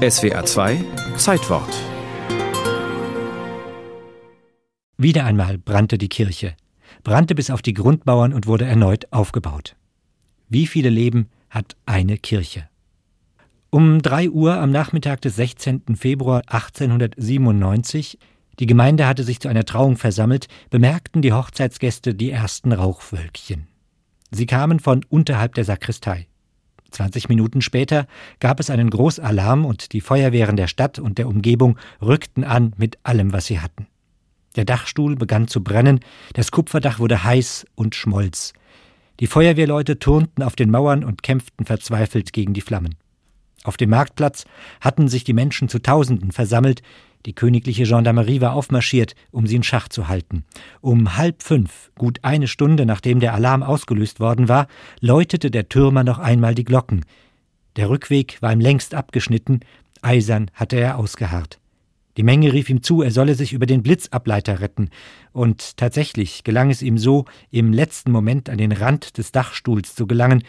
SWA 2 Zeitwort. Wieder einmal brannte die Kirche, brannte bis auf die Grundmauern und wurde erneut aufgebaut. Wie viele Leben hat eine Kirche? Um drei Uhr am Nachmittag des 16. Februar 1897, die Gemeinde hatte sich zu einer Trauung versammelt, bemerkten die Hochzeitsgäste die ersten Rauchwölkchen. Sie kamen von unterhalb der Sakristei. 20 Minuten später gab es einen Großalarm und die Feuerwehren der Stadt und der Umgebung rückten an mit allem, was sie hatten. Der Dachstuhl begann zu brennen, das Kupferdach wurde heiß und schmolz. Die Feuerwehrleute turnten auf den Mauern und kämpften verzweifelt gegen die Flammen. Auf dem Marktplatz hatten sich die Menschen zu Tausenden versammelt, die königliche Gendarmerie war aufmarschiert, um sie in Schach zu halten. Um halb fünf, gut eine Stunde nachdem der Alarm ausgelöst worden war, läutete der Türmer noch einmal die Glocken. Der Rückweg war ihm längst abgeschnitten, eisern hatte er ausgeharrt. Die Menge rief ihm zu, er solle sich über den Blitzableiter retten, und tatsächlich gelang es ihm so, im letzten Moment an den Rand des Dachstuhls zu gelangen,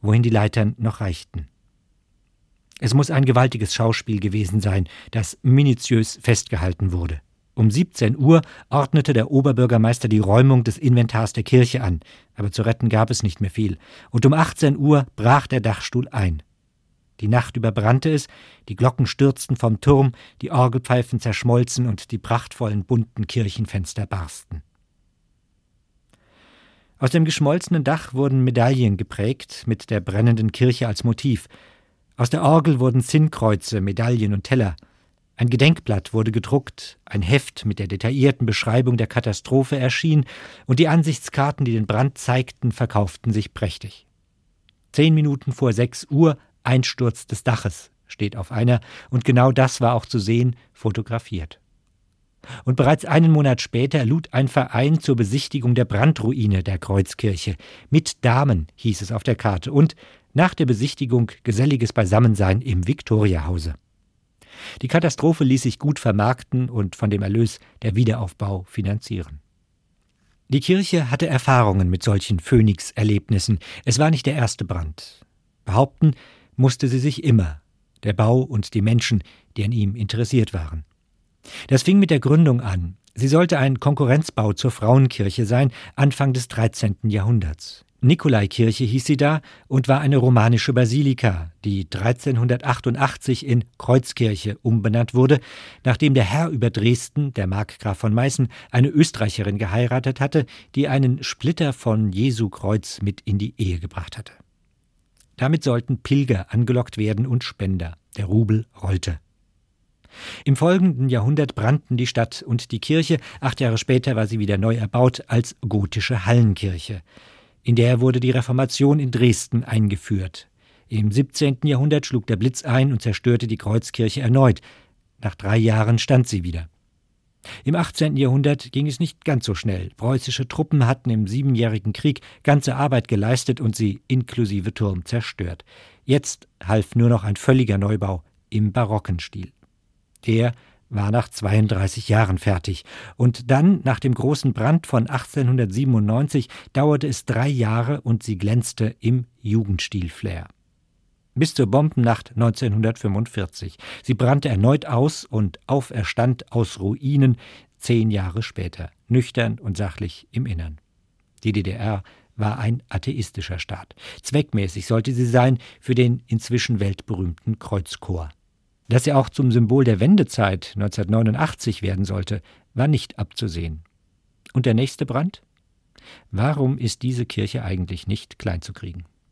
wohin die Leitern noch reichten. Es muss ein gewaltiges Schauspiel gewesen sein, das minutiös festgehalten wurde. Um 17 Uhr ordnete der Oberbürgermeister die Räumung des Inventars der Kirche an, aber zu retten gab es nicht mehr viel, und um 18 Uhr brach der Dachstuhl ein. Die Nacht überbrannte es, die Glocken stürzten vom Turm, die Orgelpfeifen zerschmolzen und die prachtvollen bunten Kirchenfenster barsten. Aus dem geschmolzenen Dach wurden Medaillen geprägt, mit der brennenden Kirche als Motiv, aus der Orgel wurden Zinnkreuze, Medaillen und Teller. Ein Gedenkblatt wurde gedruckt, ein Heft mit der detaillierten Beschreibung der Katastrophe erschien, und die Ansichtskarten, die den Brand zeigten, verkauften sich prächtig. Zehn Minuten vor sechs Uhr Einsturz des Daches steht auf einer, und genau das war auch zu sehen, fotografiert. Und bereits einen Monat später lud ein Verein zur Besichtigung der Brandruine der Kreuzkirche. Mit Damen hieß es auf der Karte und nach der Besichtigung geselliges Beisammensein im Viktoriahause. Die Katastrophe ließ sich gut vermarkten und von dem Erlös der Wiederaufbau finanzieren. Die Kirche hatte Erfahrungen mit solchen Phönix-Erlebnissen. Es war nicht der erste Brand. Behaupten musste sie sich immer, der Bau und die Menschen, die an ihm interessiert waren. Das fing mit der Gründung an. Sie sollte ein Konkurrenzbau zur Frauenkirche sein, Anfang des 13. Jahrhunderts. Nikolaikirche hieß sie da und war eine romanische Basilika, die 1388 in Kreuzkirche umbenannt wurde, nachdem der Herr über Dresden, der Markgraf von Meißen, eine Österreicherin geheiratet hatte, die einen Splitter von Jesu Kreuz mit in die Ehe gebracht hatte. Damit sollten Pilger angelockt werden und Spender. Der Rubel rollte. Im folgenden Jahrhundert brannten die Stadt und die Kirche, acht Jahre später war sie wieder neu erbaut als gotische Hallenkirche. In der wurde die Reformation in Dresden eingeführt. Im 17. Jahrhundert schlug der Blitz ein und zerstörte die Kreuzkirche erneut. Nach drei Jahren stand sie wieder. Im 18. Jahrhundert ging es nicht ganz so schnell. Preußische Truppen hatten im Siebenjährigen Krieg ganze Arbeit geleistet und sie inklusive Turm zerstört. Jetzt half nur noch ein völliger Neubau im barocken Stil. Der war nach 32 Jahren fertig. Und dann, nach dem großen Brand von 1897, dauerte es drei Jahre und sie glänzte im Jugendstil-Flair. Bis zur Bombennacht 1945. Sie brannte erneut aus und auferstand aus Ruinen zehn Jahre später, nüchtern und sachlich im Innern. Die DDR war ein atheistischer Staat. Zweckmäßig sollte sie sein für den inzwischen weltberühmten Kreuzchor. Dass er auch zum Symbol der Wendezeit 1989 werden sollte, war nicht abzusehen. Und der nächste Brand? Warum ist diese Kirche eigentlich nicht klein zu kriegen?